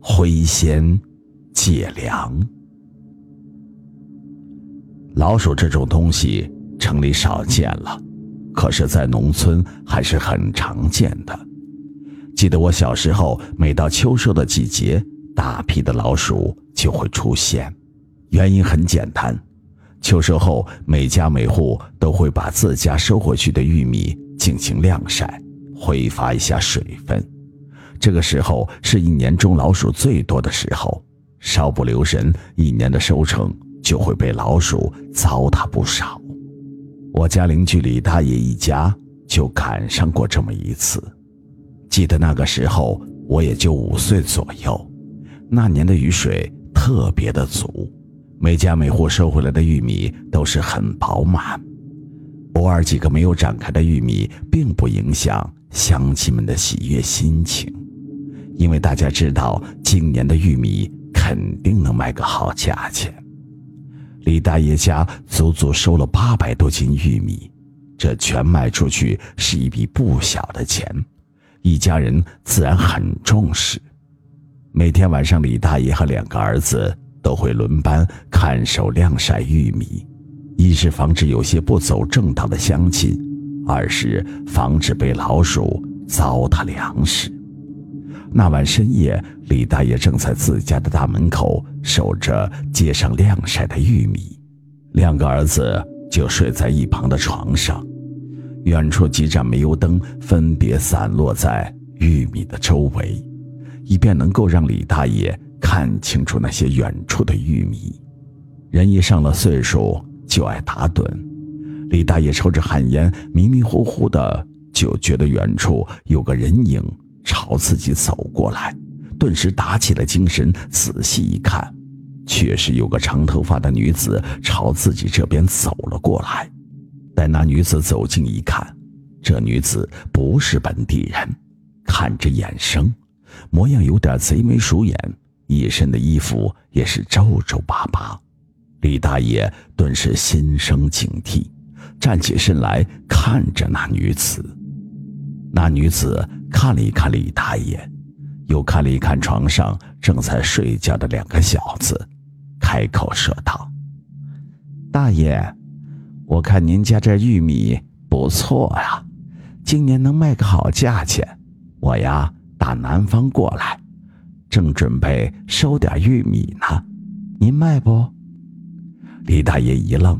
灰仙借粮。老鼠这种东西，城里少见了，可是，在农村还是很常见的。记得我小时候，每到秋收的季节，大批的老鼠就会出现。原因很简单，秋收后，每家每户都会把自家收回去的玉米进行晾晒，挥发一下水分。这个时候是一年中老鼠最多的时候，稍不留神，一年的收成就会被老鼠糟蹋不少。我家邻居李大爷一家就赶上过这么一次。记得那个时候我也就五岁左右，那年的雨水特别的足，每家每户收回来的玉米都是很饱满，偶尔几个没有展开的玉米，并不影响乡亲们的喜悦心情。因为大家知道今年的玉米肯定能卖个好价钱，李大爷家足足收了八百多斤玉米，这全卖出去是一笔不小的钱，一家人自然很重视。每天晚上，李大爷和两个儿子都会轮班看守晾晒玉米，一是防止有些不走正道的乡亲，二是防止被老鼠糟蹋粮食。那晚深夜，李大爷正在自家的大门口守着街上晾晒的玉米，两个儿子就睡在一旁的床上。远处几盏煤油灯分别散落在玉米的周围，以便能够让李大爷看清楚那些远处的玉米。人一上了岁数就爱打盹，李大爷抽着旱烟，迷迷糊糊的就觉得远处有个人影。朝自己走过来，顿时打起了精神。仔细一看，确实有个长头发的女子朝自己这边走了过来。待那女子走近一看，这女子不是本地人，看着眼生，模样有点贼眉鼠眼，一身的衣服也是皱皱巴巴。李大爷顿时心生警惕，站起身来看着那女子。那女子。看了一看李大爷，又看了一看床上正在睡觉的两个小子，开口说道：“大爷，我看您家这玉米不错呀，今年能卖个好价钱。我呀，打南方过来，正准备收点玉米呢，您卖不？”李大爷一愣，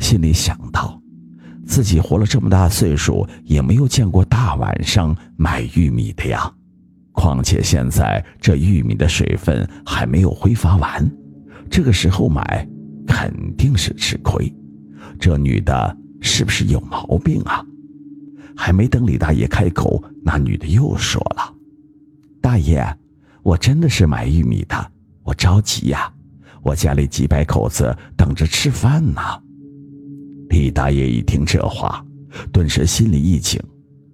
心里想到。自己活了这么大岁数，也没有见过大晚上买玉米的呀。况且现在这玉米的水分还没有挥发完，这个时候买肯定是吃亏。这女的是不是有毛病啊？还没等李大爷开口，那女的又说了：“大爷，我真的是买玉米的，我着急呀，我家里几百口子等着吃饭呢。”李大爷一听这话，顿时心里一紧：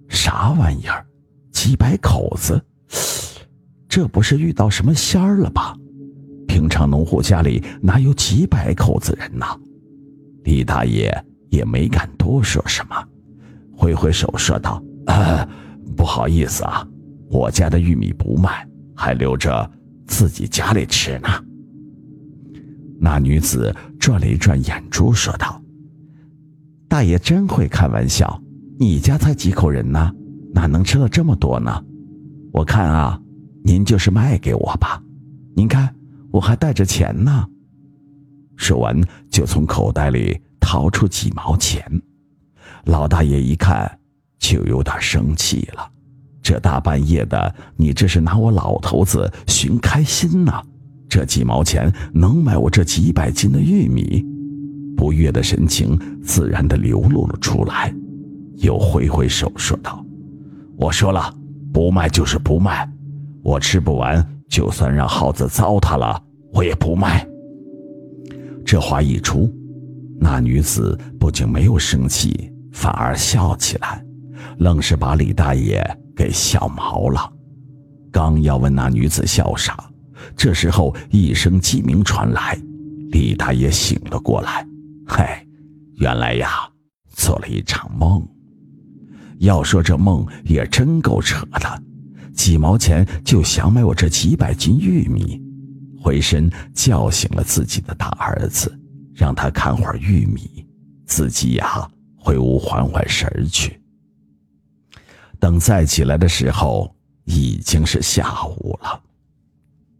啥玩意儿？几百口子？这不是遇到什么仙儿了吧？平常农户家里哪有几百口子人呐？李大爷也没敢多说什么，挥挥手说道：“不好意思啊，我家的玉米不卖，还留着自己家里吃呢。”那女子转了一转眼珠，说道。大爷真会开玩笑，你家才几口人呢，哪能吃了这么多呢？我看啊，您就是卖给我吧，您看我还带着钱呢。说完，就从口袋里掏出几毛钱。老大爷一看，就有点生气了：这大半夜的，你这是拿我老头子寻开心呢？这几毛钱能买我这几百斤的玉米？不悦的神情自然的流露了出来，又挥挥手说道：“我说了，不卖就是不卖，我吃不完，就算让耗子糟蹋了，我也不卖。”这话一出，那女子不仅没有生气，反而笑起来，愣是把李大爷给笑毛了。刚要问那女子笑啥，这时候一声鸡鸣传来，李大爷醒了过来。嗨，原来呀，做了一场梦。要说这梦也真够扯的，几毛钱就想买我这几百斤玉米，回身叫醒了自己的大儿子，让他看会儿玉米，自己呀回屋缓缓神去。等再起来的时候，已经是下午了。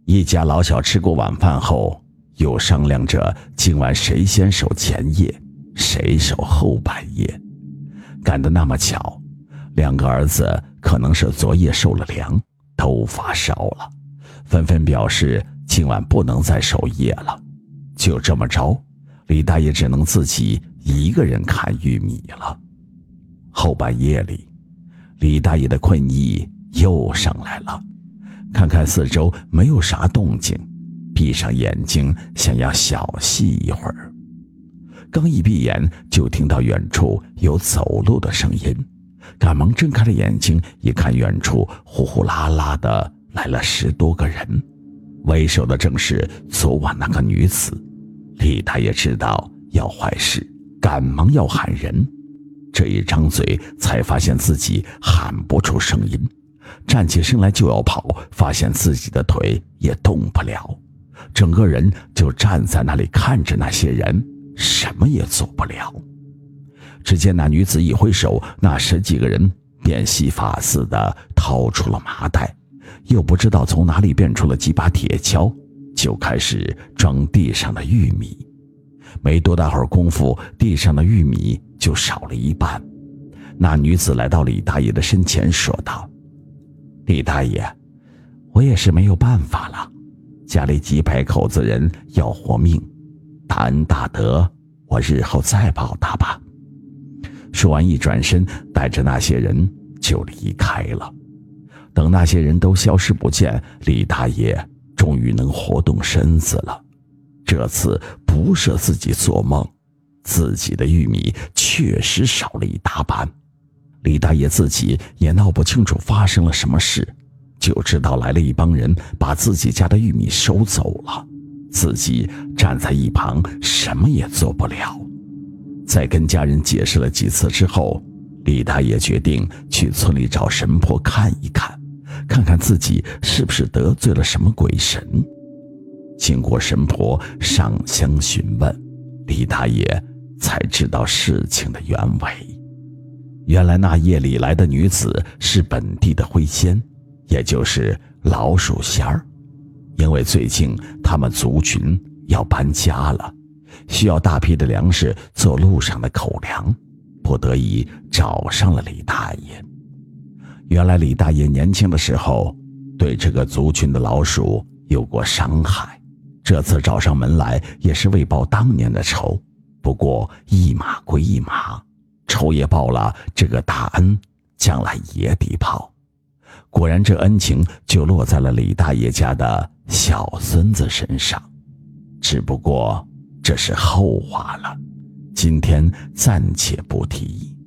一家老小吃过晚饭后，又商量着今晚谁先守前夜，谁守后半夜。赶得那么巧，两个儿子可能是昨夜受了凉，都发烧了，纷纷表示今晚不能再守夜了。就这么着，李大爷只能自己一个人看玉米了。后半夜里。李大爷的困意又上来了，看看四周没有啥动静，闭上眼睛想要小憩一会儿。刚一闭眼，就听到远处有走路的声音，赶忙睁开了眼睛，一看远处呼呼啦啦的来了十多个人，为首的正是昨晚那个女子。李大爷知道要坏事，赶忙要喊人。这一张嘴，才发现自己喊不出声音，站起身来就要跑，发现自己的腿也动不了，整个人就站在那里看着那些人，什么也做不了。只见那女子一挥手，那十几个人变戏法似的掏出了麻袋，又不知道从哪里变出了几把铁锹，就开始装地上的玉米。没多大会儿功夫，地上的玉米就少了一半。那女子来到李大爷的身前，说道：“李大爷，我也是没有办法了，家里几百口子人要活命，大恩大德，我日后再报答吧。”说完，一转身，带着那些人就离开了。等那些人都消失不见，李大爷终于能活动身子了。这次不是自己做梦，自己的玉米确实少了一大半。李大爷自己也闹不清楚发生了什么事，就知道来了一帮人把自己家的玉米收走了，自己站在一旁什么也做不了。在跟家人解释了几次之后，李大爷决定去村里找神婆看一看，看看自己是不是得罪了什么鬼神。经过神婆上香询问，李大爷才知道事情的原委。原来那夜里来的女子是本地的灰仙，也就是老鼠仙儿。因为最近他们族群要搬家了，需要大批的粮食做路上的口粮，不得已找上了李大爷。原来李大爷年轻的时候对这个族群的老鼠有过伤害。这次找上门来也是为报当年的仇，不过一码归一码，仇也报了，这个大恩将来也得报。果然，这恩情就落在了李大爷家的小孙子身上，只不过这是后话了，今天暂且不提。